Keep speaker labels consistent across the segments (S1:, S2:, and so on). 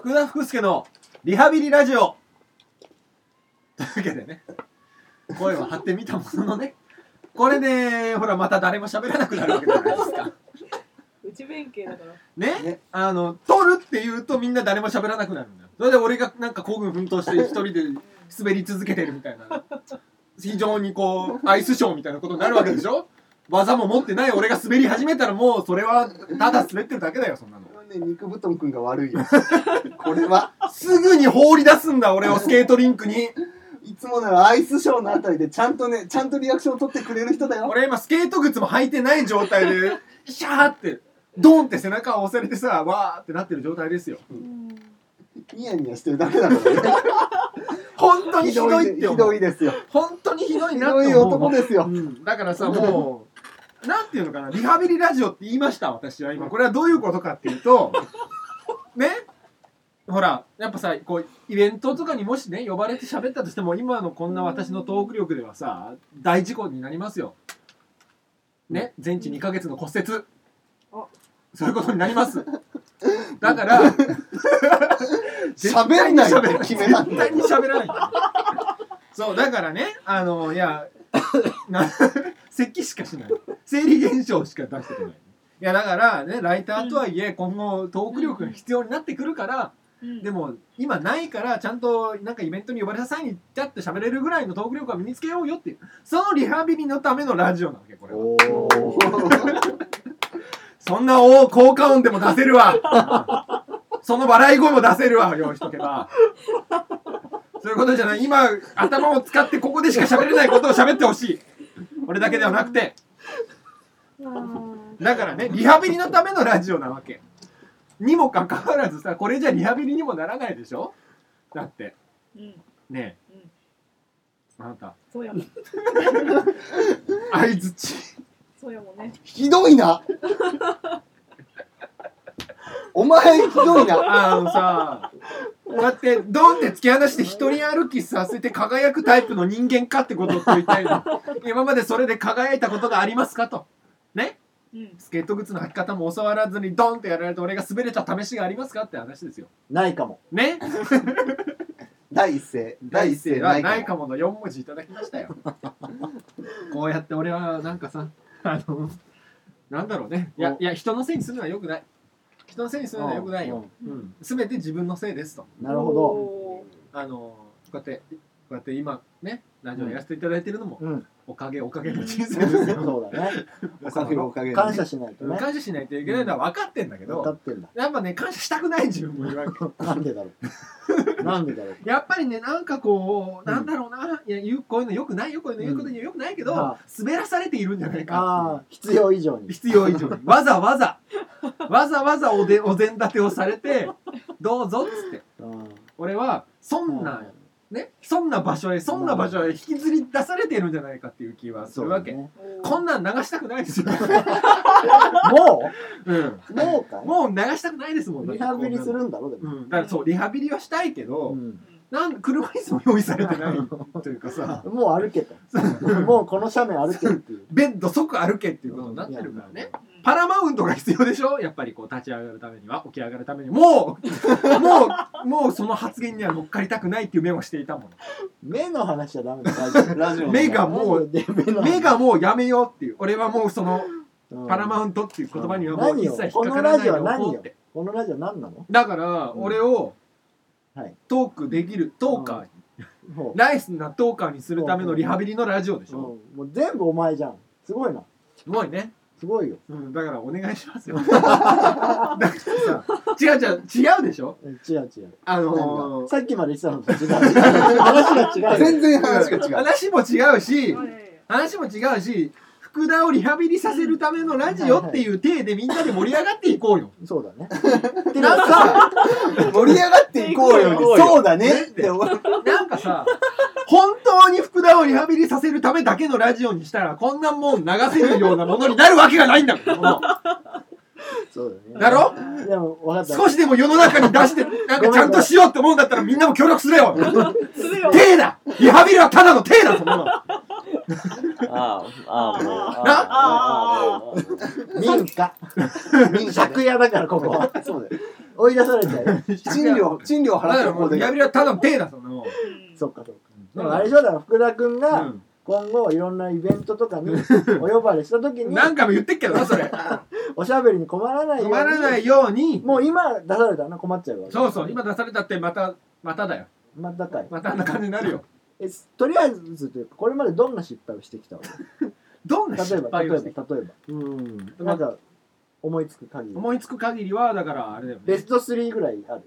S1: 福田福助のリハビリラジオ。というわけでね声を張ってみたもののねこれでほらまた誰も喋らなくなるわけじゃないですか。
S2: 内弁慶だから。
S1: ね？
S3: ね。
S1: あの取るって言うとみんな誰も喋らなくなるんだよ。それで俺がなんか孤軍奮闘して一人で滑り続けてるみたいな。非常にこうアイスショーみたいなことになるわけでしょ？技も持ってない俺が滑り始めたらもうそれはただ滑ってるだけだよそんなの
S3: ね肉布団くんが悪いよ。これは
S1: すぐに放り出すんだ俺を スケートリンクに。
S3: いつもならアイスショーのあたりでちゃんとねちゃんとリアクションを取ってくれる人だよ。
S1: 俺今スケート靴も履いてない状態で シャーってドンって背中を押されてさわーってなってる状態ですよ。
S2: うん。
S3: ニヤニヤしてるだけだからね。
S1: 本当にひ
S3: ひどいひ
S1: どいって思う。
S3: どいですよ。
S1: 本当にひどい
S3: ひ
S1: なって
S3: どい
S1: 思う
S3: 男ですよ。
S1: うん、だからさもうなんていうのかな？リハビリラジオって言いました私は今。これはどういうことかっていうとね？ほらやっぱさこうイベントとかにもしね呼ばれて喋ったとしても今のこんな私のトーク力ではさ大事故になりますよ。ね？全治2ヶ月の骨折。
S2: あ
S1: そういうことになります。だから
S3: 喋んないって決めたん
S1: 絶
S3: だ
S1: 対に喋らない。そうだからねあのいやな咳しかしない。生理現象しか出してこない。いやだからねライターとはいえ今後トーク力が必要になってくるから
S2: うん。
S1: でも今ないからちゃんとなんかイベントに呼ばれた際にちゃって喋れるぐらいのトーク力は身につけようよっていう。そのリハビリのためのラジオなわけこれは。そんな大効果音でも出せるわ。その笑い声も出せるわ。用意しとけば。そういうことじゃない。今頭を使ってここでしか喋れないことを喋ってほしい俺だけではなくて。だからねリハビリのためのラジオなわけ。にもかかわらずさこれじゃリハビリにもならないでしょ？だって。
S2: うん。
S1: ねえ、
S2: うん。
S1: あなた。
S2: そうやもん。
S1: 相づち
S2: そうやもんね。
S3: ひどいな。お前ひどいな。
S1: あのさこうやってドンって突き放して一人歩きさせて輝くタイプの人間かってことを問いたいの。今までそれで輝いたことがありますかと。ね？
S2: うん。
S1: スケート靴の履き方も教わらずにドンってやられて俺が滑れた試しがありますかって話ですよ。
S4: ないかも。
S1: ね？
S3: 第一声。
S1: 第一声は
S3: 第
S1: ないかもの4文字いただきましたよ。こうやって俺はなんかさあのなんだろうね。いやいや人のせいにするのはよくない人のせいにするのはよくないよ、うん、全て自分のせいですと
S4: なるほ
S2: ど
S1: あのこうやってこうやって今ねラジオやらせていただいてるのも、
S4: ど。うん。
S1: おかげおかげの人生ですよ
S4: そうだね。
S3: おかげおかげでね
S4: 感謝しないとね。
S1: 感謝しないといけないのは分かってんだけど、
S4: 分かってんだ。
S1: やっぱね感謝したくない自分もいるわけ
S4: なんでだろう。なんでだろう。
S1: やっぱりねなんかこう、
S4: うん
S1: なんだろうな。いや言うこういうのよくないよこういうの言うことにはよくないけど、
S4: は
S1: 滑らされているんじゃないか。
S4: ああ、必要以上に。
S1: 必要以上に。わざわざ。わざわざおでお膳立てをされてどうぞっつって。
S4: うん。
S1: 俺はそんな、ねそんな場所へそんな場所へ引きずり出されているんじゃないかっていう気はするわけ、
S4: ね
S1: こんなん流したくないですよ、
S4: も
S1: う？ん、
S4: うもうかい？
S1: もう流したくないですもん。
S4: リハビリするんだろ、でも。
S1: うん、だからそうリハビリはしたいけど、
S4: うん。
S1: なん車椅子も用意されてないというかさ。
S4: もう歩けと。もうこの斜面歩けっていう。
S1: ベッド即歩けっていうことになってるからね。
S2: うん
S1: パラマウントが必要でしょ？やっぱりこう立ち上がるためには起き上がるためにもう もうもうその発言には乗っかりたくないっていう目をしていたもん
S4: 目の話はダメだ。
S3: ラジオの。
S1: 目がもう
S4: で目
S1: がもうやめようっていう。俺はもうその
S4: うん。
S1: パラマウントっていう言葉にはもう一切引っかからないで
S4: ラジオは何よ？
S1: おこうって
S4: このラジオ何なの？
S1: だから俺を
S4: はい。
S1: トークできるトーカーに。
S4: も
S1: ナイスなトーカーにするためのリハビリのラジオでし
S4: う、
S1: ょ。
S4: うん。もう全部お前じゃん。すごいな。
S1: すごいね
S4: すごいよ。
S1: うん、だからお願いしますよ。だからさ、違う違う、違うでしょ？
S4: うん違う違う。
S1: あ
S4: 何
S1: のー、
S4: がさっきまで言ってたのと違う。話が違うよ。
S3: 全然話が違う
S1: 話も違うし、
S2: はい
S1: 話も違うし、福田をリハビリさせるためのラジオっていう体でみんなで盛り上がっていこうよ。
S4: そうだね。
S1: なんかさ、
S3: 盛り上がっていこうよそうだねって
S1: なんかさ、本当に福田をリハビリさせるためだけのラジオにしたら、こんなもん流せるようなものになるわけがないんだもん。も
S4: そうだね。
S1: うだろ？
S4: でも分かった。
S1: 少しでも世の中に出して、なんかちゃんとしようって思うんだったらみんなも協力するよ。
S2: するよ
S1: 手だリハビリはただの手だそんなの。
S5: ああ、ああ、もう。あ
S2: あ
S5: あ。
S4: 民家。
S3: 民家で
S4: 借家だからここは。
S3: そうだよ
S4: 追い出されちゃうよ
S3: 賃料賃料払って
S1: もうリハビリはただの手だそんなもん
S4: そっかそっかでもあれでしょだから福田君
S1: う
S4: が
S1: ん。
S4: 今後いろんなイベントとかに お呼ばれした時に
S1: 何回も言ってっけどなそれ。
S4: おしゃべりに困らないように
S1: 困らないように。
S4: もう今出されたらな困っちゃうわ
S1: そうそう今出されたってまたまただよ。
S4: またかい。
S1: またあんな感じになるよ。
S4: えとりあえずというかこれまでどんな失敗をしてきたわけ？
S1: どんな失
S4: 例えば例えば
S1: 敗をして
S4: 例えば。うん。なんか思いつく限り。
S1: 思いつく限りはだからあれだよね。
S4: ベスト3ぐらいある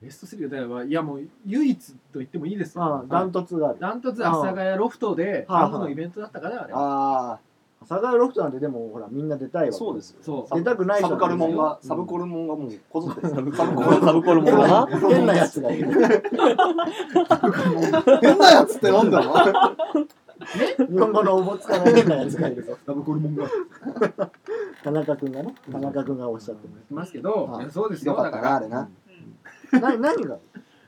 S1: ベスト3だからいやもう唯一と言ってもいいですよ。
S4: ああダントツがある。
S1: ダントツ阿佐ヶ谷ロフトで
S4: ああ
S1: ハムのイベントだったからあれは。
S3: あ
S4: 阿佐ヶ谷ロフトなんてでもほらみんな出たいわ
S3: あそうです。よ
S1: そう。
S4: 出たくない人
S3: サブカルモンが
S4: う。ん
S3: サブコルモンがもうこぞって。サブ
S5: コルサブコルもな
S4: 変なやつがいる。
S3: 変なやつってなんだよ。
S4: 日本語のおぼつかない変なやつがいるぞ。
S1: ラブコルモンが。
S4: 田中君がね田中君がおっしゃって
S1: いますけど
S4: はい。
S1: いやそうです
S3: ひどかった
S1: よだから
S3: なあれな。
S4: るな何が？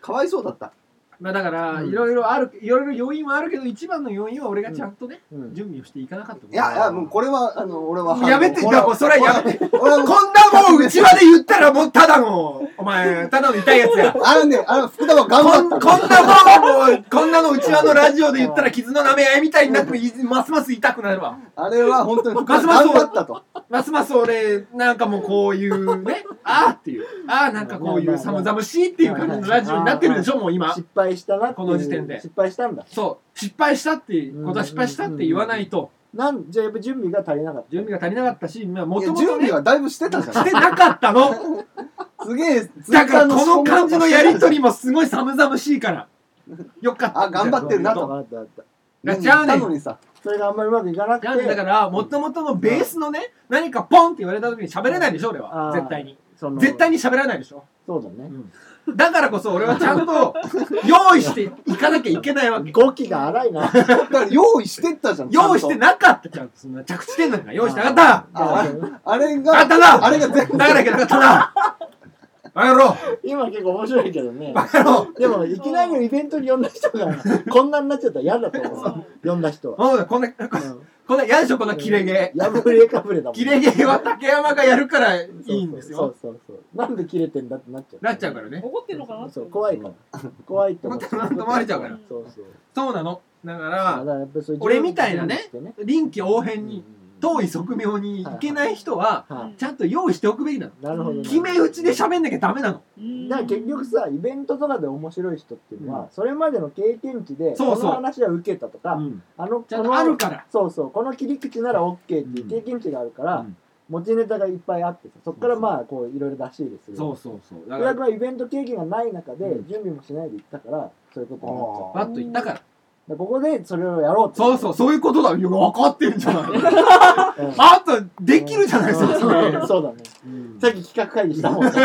S3: かわいそうだった。
S1: まあだから
S4: うん。
S1: いろいろあるいろいろ要因はあるけど一番の要因は俺がちゃんとね
S4: うん。
S1: 準備をしていかなかったこと
S3: いやいやもうこれはあの俺は
S1: もうやめて
S3: 俺は
S1: もうそれはやめて。
S3: 俺はもう
S1: こんなもんうちわで言ったらもうただのお前ただの痛いやつや。
S3: あのねあの福田は頑
S1: こん
S3: 張った。
S1: こんなもんもうこんなのうちわのラジオで言ったら傷の舐め合いみたいになっていますます痛くなるわ。
S3: あれは本当に福田
S1: ますます
S3: 頑張ったと。
S1: ますます俺なんかもうこういうねあーっていう。あーなんかこういう寒々しいっていう感じのラジオになってるでしょもう今。
S4: 失敗したな
S1: この時点で。
S4: 失敗したんだ。
S1: そう。失敗したっていうことは失敗したって言わないと。
S4: なんじゃあやっぱ準備が足りなかった。
S1: 準備が足りなかったしまあもともとね
S3: 備はだいぶしてたじゃん。
S1: してなかったの。
S3: すげえ
S1: だからこの感じのやりと
S3: り
S1: りもすごい寒々しいから。よかった。
S3: あ頑張ってるなと。
S4: あったあった
S1: じゃあね。
S3: たのにさ。
S4: それがあんまりうまくいかなくて。
S1: だからもともとのベースのね何かポンって言われた時に喋れないでしょ俺は。絶対に。絶対に喋らないでしょ。
S4: そうだね
S1: だからこそ俺はちゃんと用意していかなきゃいけないわけ。
S4: 語気が荒いな。
S3: だから用意してったじゃん
S1: 用意して
S3: な
S1: なかったじゃん。そんな着地点なんか用意してなかった。
S3: ああれ
S1: あ
S3: が
S1: ったな。
S3: あれが全部。
S1: だからいけなかったなバカ野郎。
S4: 今結構面白いけどね。
S1: バカ野郎。
S4: でもいきなりのイベントに呼んだ人が こんなになっちゃったら嫌だと思う。呼んだ人は、
S1: そうだこんなここんな嫌でしょこんなキレゲ
S4: やぶれかぶれだもん
S1: キレゲは竹山がやるからいいんです
S4: そう
S1: よ
S4: そうそう。なんで切れてんだってなっちゃう。
S1: なっちゃうからね。
S2: 怒ってんのかな？
S4: そう怖いから。怖いって思って
S1: 思われちゃうから。
S4: そうそう。
S1: そうなの。だか
S4: ら
S1: 俺みたいなね臨機応変に遠い側面に行けない人は
S4: はい
S1: ちゃんと用意しておくべきなの。
S4: なるほどね。
S1: 決め打ちで喋んなきゃダメなの。
S2: うん。
S4: だから結局さイベントとかで面白い人っていうのは、
S1: うん。
S4: それまでの経験値で
S1: そうそう。
S4: この話は受けたとか、
S1: うん。
S4: あの
S1: ちゃんと
S4: この
S1: あるから。
S4: そうそう。この切り口なら OK っていう経験値があるから、
S1: うん。
S4: 持ちネタがいっぱいあってさそこからまあこういろいろ出し入れする。
S1: そうそうそう。だから
S4: イベント経験がない中で
S1: うん
S4: 準備もしないで行ったからそういうことになっちゃった
S1: バッと言ったから
S4: だからここでそれをやろうって。
S1: そうそうそういうことだ。よ分かってんじゃない。
S4: うん。
S1: あとできるじゃないですか
S4: うん。そ うだね。さっき企画会議したもんね。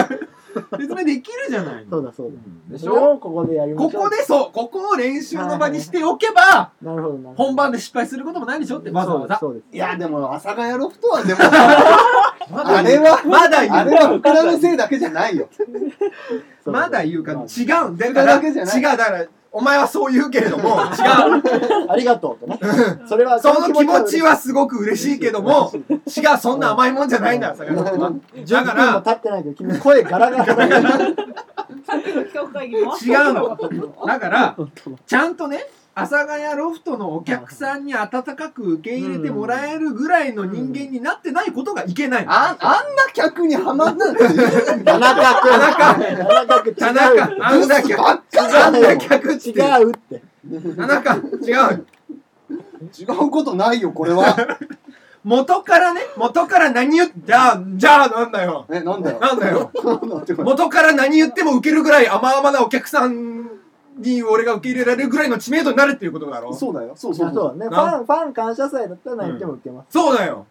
S1: 説明できるじゃない
S4: そうだそうだ。
S1: でしょ？
S4: ここでやりまし
S1: ここでそう。ここを練習の場にしておけば
S4: なるほどなるほど。
S1: 本番で失敗することもないでしょ？ってわざわざ。
S4: そうです。
S3: いやでも阿佐ヶ谷ロフトはでもあれは
S1: まだ言う。
S3: あれは福田のせいだけじゃないよ。
S1: まだ言うか違うん。だから違う。だからお前はそう言うけれども 違う。
S4: あありがとうとね。それは
S1: その気持ちはすごく嬉しいけども違うそんな甘いもんじゃないんだよ坂本は
S4: 10
S1: だから
S4: 経ってないけど君声ガラガラ。だから
S1: 違うの。だからちゃんとね阿佐ヶ谷ロフトのお客さんに温かく受け入れてもらえるぐらいの人間になってないことがいけないの。
S3: ああんな客にはまんなんて
S4: 田中君。
S1: 田中
S4: 田中君。
S1: 田中あんだけ
S3: ばっか
S1: あんだ客
S4: 違うって
S1: 田中違う
S3: 違うことないよこれは
S1: 元からね元から何言っじゃあじゃあなんだよ
S3: えなんだよ
S1: なんだよ元から何言っても受けるぐらい甘々なお客さんに俺が受け入れられるぐらいの知名度になるっていうことだろ
S3: そうだよ。そうそう
S4: あ
S3: そう
S4: ね。フ
S1: な
S4: ァンファン感謝祭だったら何言っても受けます。
S1: そうだよ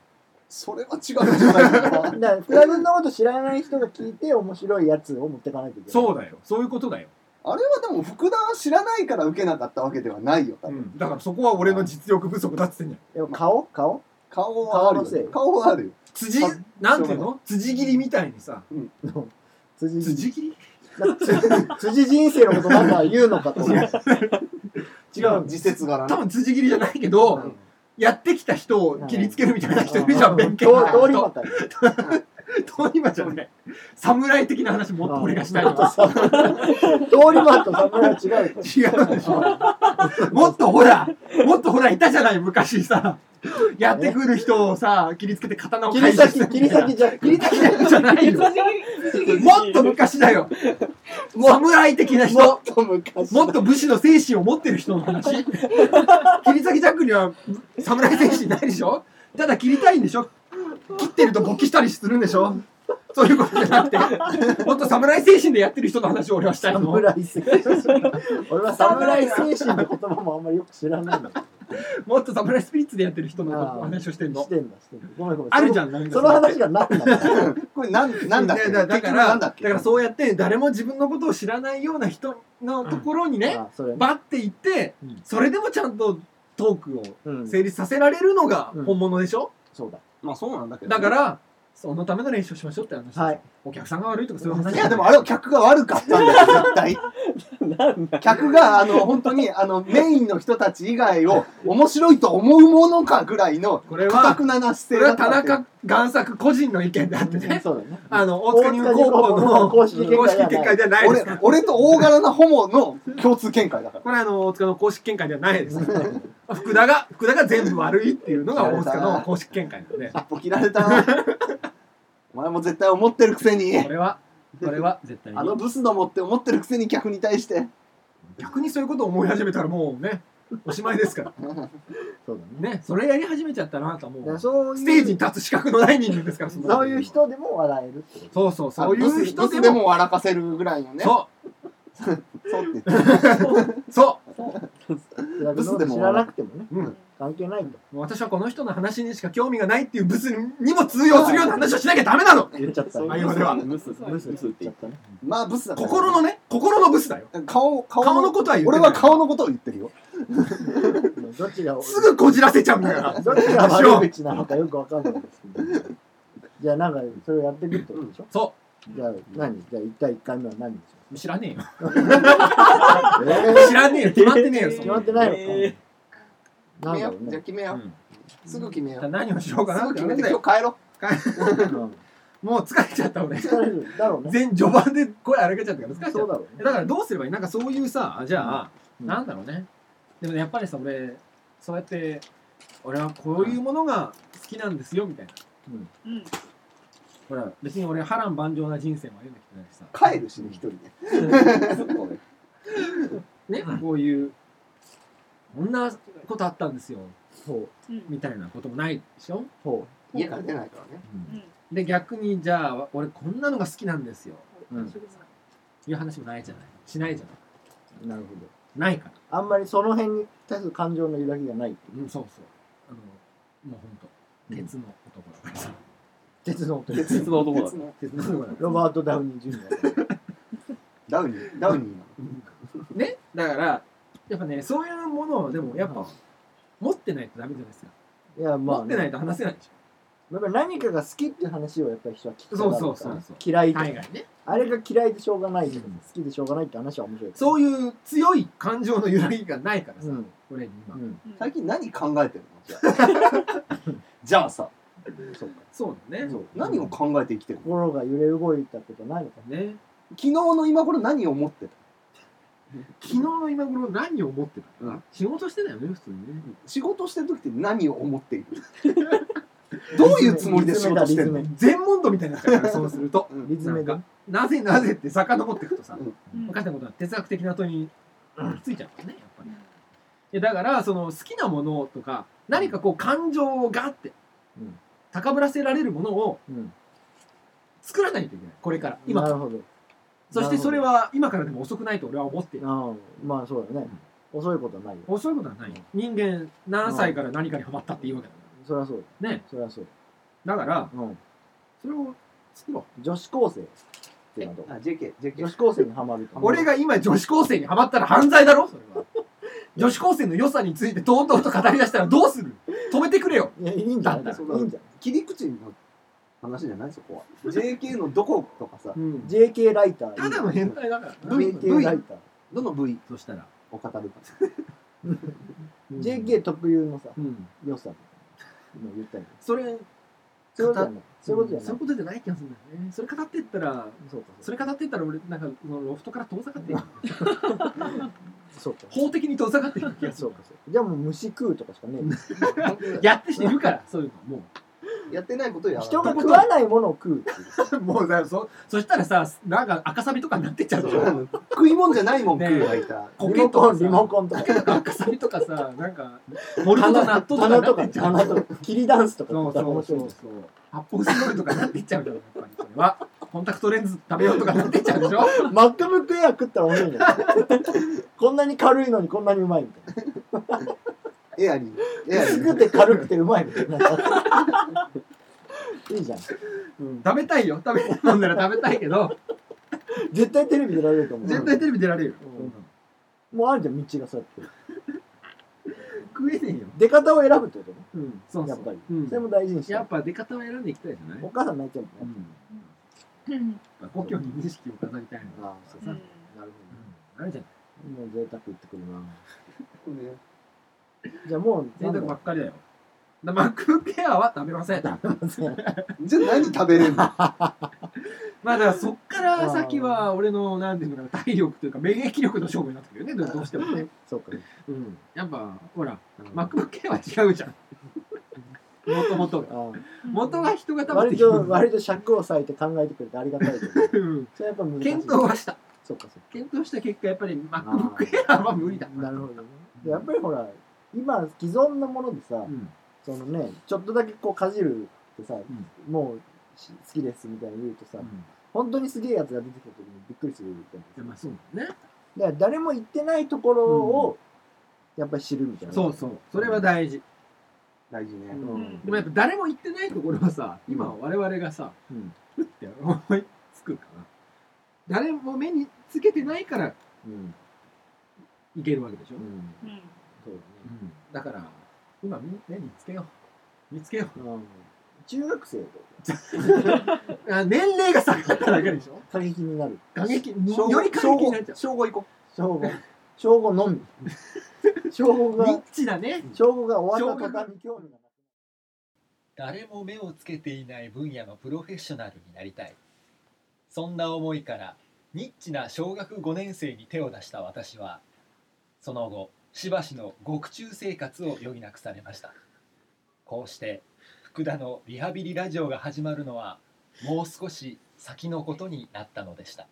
S3: それは違うんじゃないか。な
S4: だから福田君のこと知らない人が聞いて面白いやつを持ってかないといけない。
S1: そうだよ。そういうことだよ、
S3: あれはでも福田は知らないから受けなかったわけではないよ多分。
S1: うん、だからそこは俺の実力不足だっつってんじゃん。
S4: でも顔？顔？
S3: 顔はあるよ。顔はあるよ。
S1: 辻？
S3: さ
S1: なんていうの？辻切りみたいにさ。
S4: 辻
S1: 辻切り？
S4: 辻 辻人生のことなんか言うのかと思う
S1: 違う
S3: 自説柄な
S1: 多分辻切りじゃないけど、やってきた人を切りつけるみたいな人いるじゃん、弁慶
S4: 通通り魔かよ
S1: 通り魔じゃない侍的な話もっと俺がしたいの
S4: 通り魔と侍は違う
S1: 違うでしょ。もっとほらもっとほらいたじゃない昔さやってくる人をさ切りつけて刀を
S4: 切り裂き切り裂きじゃ
S1: 切り裂きじゃないよ もっと昔だよ。侍的な人。
S4: もっと昔。
S1: もっと武士の精神を持ってる人の話。切り裂きジャックには侍精神ないでしょ？ただ切りたいんでしょ？切ってると勃起したりするんでしょ？そういうことじゃなくて。もっと侍精神でやってる人の話を俺はしたいの。
S4: 侍精神。俺は侍精神って言葉もあんまりよく知らないんだ
S1: もっと侍スピリッツでやってる人のお話をしてんの。
S4: してんだしてんだ。ごめんごめん。
S1: あるじゃんなんか。
S4: その話が何なの
S3: これなん なんだっけ？
S1: だからだからそうやって誰も自分のことを知らないような人のところにね、
S4: あそれね。
S1: バッて行って
S4: うん。
S1: それでもちゃんとトークを
S4: うん。
S1: 成立させられるのが
S4: うん。
S1: 本物でしょ、
S4: そうだ。
S3: まあそうなんだけど
S1: だからそのための練習をしましょうって話、
S4: はい。
S1: お客さんが悪いとかそういう話
S3: いやでもあれは客が悪かったんだよ 絶対。客があの本当にあのメインの人たち以外を面白いと思うものかぐらいの
S1: これは
S3: かたくなな
S1: こ
S3: 姿
S1: れは田中贋作個人の意見であってね。
S4: そうだね。
S1: あの大塚入高校の
S4: 公式見解
S1: ではないです
S3: 俺俺と大柄なホモの共通見解だから。
S1: これはあの大塚の公式見解ではないです 福田が福田が全部悪いっていうのが大塚の公式見解なので。
S3: 一歩切られたな。お前も絶対思ってるくせに。
S1: これはこれは絶対に。
S3: あのブスどもって思ってるくせに客に対して。
S1: 逆にそういうことを思い始めたらもうねおしまいですから。
S4: そうだね。
S1: ねそれやり始めちゃったらなんかもう
S4: そういう
S1: ステージに立つ資格のない人間ですからそ
S4: ういう人でも笑えるってこ
S1: そうそうそう。いう人でも。
S3: 笑かせるぐらいのね。
S1: そ
S3: そうって言って
S1: うそ
S4: と
S3: ブスでも
S4: 知らなくてもね。
S1: う、うん、
S4: 関係ないんだ
S1: もう私はこの人の話にしか興味がないっていうブスにも通用するような話をしなきゃダメなの。
S4: 言っちゃった
S1: 今では。
S5: ムス
S4: ブスって言っちゃったね。
S3: まあブスだから
S1: 心のね心のブスだよ。
S3: 顔顔
S1: 顔のことは言ってない
S3: 俺は顔のことを言ってるよ。
S4: どっちが
S1: すぐこじらせちゃうんだから。
S4: どっちが悪口なのかよくわかんないですけど。じゃあなんかそれをやっていくってことでしょ？
S1: そ
S4: じゃあ何？じゃあ一対一回目は何でし
S1: う知らねえよ。知らねえよ。決まってねえよ
S4: ー
S1: そんな
S4: 決まってないのか。
S5: え
S4: なんだろう
S3: じゃあ
S4: ね
S3: 決めよう、
S1: うん。
S3: すぐ決めよう。
S1: 何をしようかな。
S3: すぐ決めて
S1: って思って
S3: 今日帰ろ
S4: う。ん
S1: もう疲れちゃった俺。
S4: 疲れるだろうね。
S1: 全序盤で声荒げちゃったから疲れちゃった。
S4: そうだろうね。
S1: だからどうすればいい？なんかそういうさじゃあ、
S4: うん。
S1: なんだろうね。でもやっぱりさ俺そうやって俺はこういうものが好きなんですよみたいな。
S2: うん
S1: ほら。別に俺波乱万丈な人生も歩んできてないしさ。
S3: う帰るしね一人で。
S1: ね、こういうこんなことあったんですよ。
S4: ほ
S2: う。ん。
S1: みたいなこともないでしょ？
S4: う。ほ
S3: 家から出ないからね。
S2: うん。
S1: で逆にじゃあ俺こんなのが好きなんですよ。
S4: ううん。
S1: いう話もないじゃない。しないじゃない。
S4: なるほど。
S1: ないから。
S4: あんまりその辺に対する感情の揺らぎがないっていう
S1: うんそうそう。あのもうほんと鉄の男だからさ、
S4: 鉄の音
S5: 鉄の男だ。
S3: 別の
S1: 鉄の男だ。か
S4: ロバート・ダウニー・ジュニ
S3: ダウニー？ダウニーな
S1: ね？だからやっぱねそういうものをでもやっぱ持ってないとダメじゃないですか、
S4: アいやまあ、
S1: 持ってないと話せないでし
S4: やっぱり何かが好きっていう話をやっぱり人は聞くから
S1: そうそうそうそう。
S4: 嫌いとか。
S1: ょ海外ね。
S4: あれが嫌いでしょうがない好きでしょうがないって話は面白い。
S1: そういう強い感情の揺らぎがないからさ、
S4: うん。
S1: 俺に今、
S4: うん。
S3: 最近何考えてるの？じゃあ。じゃあさ
S4: そうか。
S1: そうだね。
S3: そう。何を考えて生きてるの？
S4: 心が揺れ動いたことないのか
S1: ね。
S3: 昨日の今頃何を思ってた？
S1: 昨日の今頃何を思ってた、
S3: うん。
S1: 仕事してたよね普通にね。
S3: 仕事してる時って何を思っている？どういうつもりで仕事してるの？
S4: リズム
S1: 全問答みたいになっちゃうから そうすると。
S3: うん。
S4: リズムで。
S1: なんかなぜなぜって遡っていくとさ、
S2: うん。
S1: 昔のことは哲学的な問いに行き着いちゃうからねやっぱり。いやだからその好きなものとか何かこう感情をガッて。
S4: うん
S1: 高ぶらせられるものを
S4: うん。
S1: 作らないといけない。これから。今から。
S4: なるほど。
S1: そしてそれは今からでも遅くないと俺は思ってい。る
S4: ああまあそうだね。遅いことはないよ。
S1: 遅いことはない。人間何歳から何かにハマったっていうわけだ
S4: そりゃそう。
S1: ね。
S4: そりゃそう。
S1: だから
S4: うん。
S1: それを作ろう。
S4: 女子高生っていうのはどう？
S3: あ JK
S4: 女
S3: JK
S4: 子高生にハマると
S1: 俺が今女子高生にハマったら犯罪だろそれは。女子高生の良さについてとうとうと語り出したらどうする？止めてくれよ。
S4: いやいいんじゃない？
S1: だ。
S4: いいんじゃ
S3: 切り口の話じゃないそこは。JK のどことかさ
S4: JK ライター。
S1: ただの変態だから。な
S4: JK ライター。
S3: どの部位
S1: そしたら
S3: を語るか。
S4: JK 特有のさ
S1: うん。
S4: 良さ。今言ったよ
S1: それ
S4: そういうことじゃない。そういうことじゃない
S1: そういうことじゃない。気がするん。だよねそれ語ってったら
S4: そうか
S1: それ語ってったら俺なんかそのロフトから遠ざかっていく。
S4: そうか。
S1: 法的に遠ざかっていく気がす
S4: そうかそうか。じゃあもう虫食うとかしかね
S1: る やってしてるからそういうのも
S3: やってないことをやら
S4: 人が食わないものを食うっていう。
S1: う もうだそそしたらさなんか赤サビとかになってっちゃうじゃん。
S3: 食い物じゃないもん
S1: ね
S3: 食うがいた
S1: コ
S4: リ
S1: ケと
S4: リモコンとか。
S1: 赤サビとかさなんかモルトと納豆とか
S4: 棚とか
S1: になってっちゃう。
S4: 棚とか切りダンスとか
S1: そうそう
S4: 面白いう
S1: そそう発泡スチロールとかになってっちゃうじゃんやっぱり。それは。コンタクトレンズ食べようとかなってっちゃうでしょ
S4: ？MacBook Air 食ったら面白いんじゃないこんなに軽いのにこんなにうまいみたい
S3: エアリー。エ
S4: な
S3: アリー。
S4: 薄くて軽くてうまいみたいないいじゃん。
S1: うん。食べたいよ。食べたいもんなら食べたいけど。
S4: 絶対テレビ出られると思う。
S1: 絶対テレビ出られるよ。
S4: うん。もうあるじゃん道がそうやって。
S1: 食えねえよ。
S4: 出方を選ぶってことね。
S1: うん。そうそう
S4: やっぱり。
S1: うん。
S4: それも大事にして。
S1: やっぱ出方を選んでいきたいじゃない？
S4: お母さん泣いちゃうもんね。
S2: うん。
S1: 故郷に意識を飾りたいの
S4: ああそう
S2: う。ん。
S4: なるほ
S1: あるじゃん
S4: どもう贅沢言ってくるな。
S3: ね。
S4: じゃあもう
S1: 贅沢ばっかりだよ。だマックケアは食べません。ま
S3: じゃあ何食べれんの？
S1: あだからそっから先は俺のなんていうのかな体力というか免疫力の勝負になってくるよね。どうしてもね。
S4: そうか。
S1: うん。やっぱほら
S4: うん。
S1: マックブックエアは違うじゃん。もともとが。
S4: あ
S1: 元が人が
S4: あ
S1: 食べ
S4: 割
S1: てきた
S4: と割と尺を割いて考えてくれてありがたいけど。
S1: うん。
S4: それやっぱ難しい。
S1: 検討はした。
S4: そうかそうか。
S1: 検討した結果やっぱり MacBook Air は無理だ。
S4: なるほどね。でやっぱりほら今既存のものでさ、
S1: うん
S4: そのねちょっとだけこうかじるってさ、もうし好きですみたいに言うとさ、本当にすげえやつが出てきた時にびっくりするじゃないですか
S1: いやまあそうだね。
S4: だから誰も行ってないところをやっぱり知るみたいな、
S1: そうそう。それは大事。
S3: 大事ね。
S4: うん。
S1: でもやっぱ誰も行ってないところはさ今我々がさ
S4: うん。
S1: ふって思いつくから誰も目につけてないから
S4: うん。
S1: いけるわけでしょ、
S4: うん。
S2: うん。
S4: そう
S1: だから今み目につけよう。見つけよ
S4: う。ん、中学生
S1: あ年齢が下がっただけでしょ？
S4: 過激になる。
S1: 過激。
S3: 小
S1: より過激になっちゃう。
S3: 小五行こ
S4: 小五小五のみ小五が
S1: ニッチだね。
S4: 小五が終わった途端に興味がなく
S6: 誰も目をつけていない分野のプロフェッショナルになりたい。そんな思いからニッチな小学5年生に手を出した私はその後しばしの獄中生活を余儀なくされました。こうして福田のリハビリラジオが始まるのはもう少し先のことになったのでした。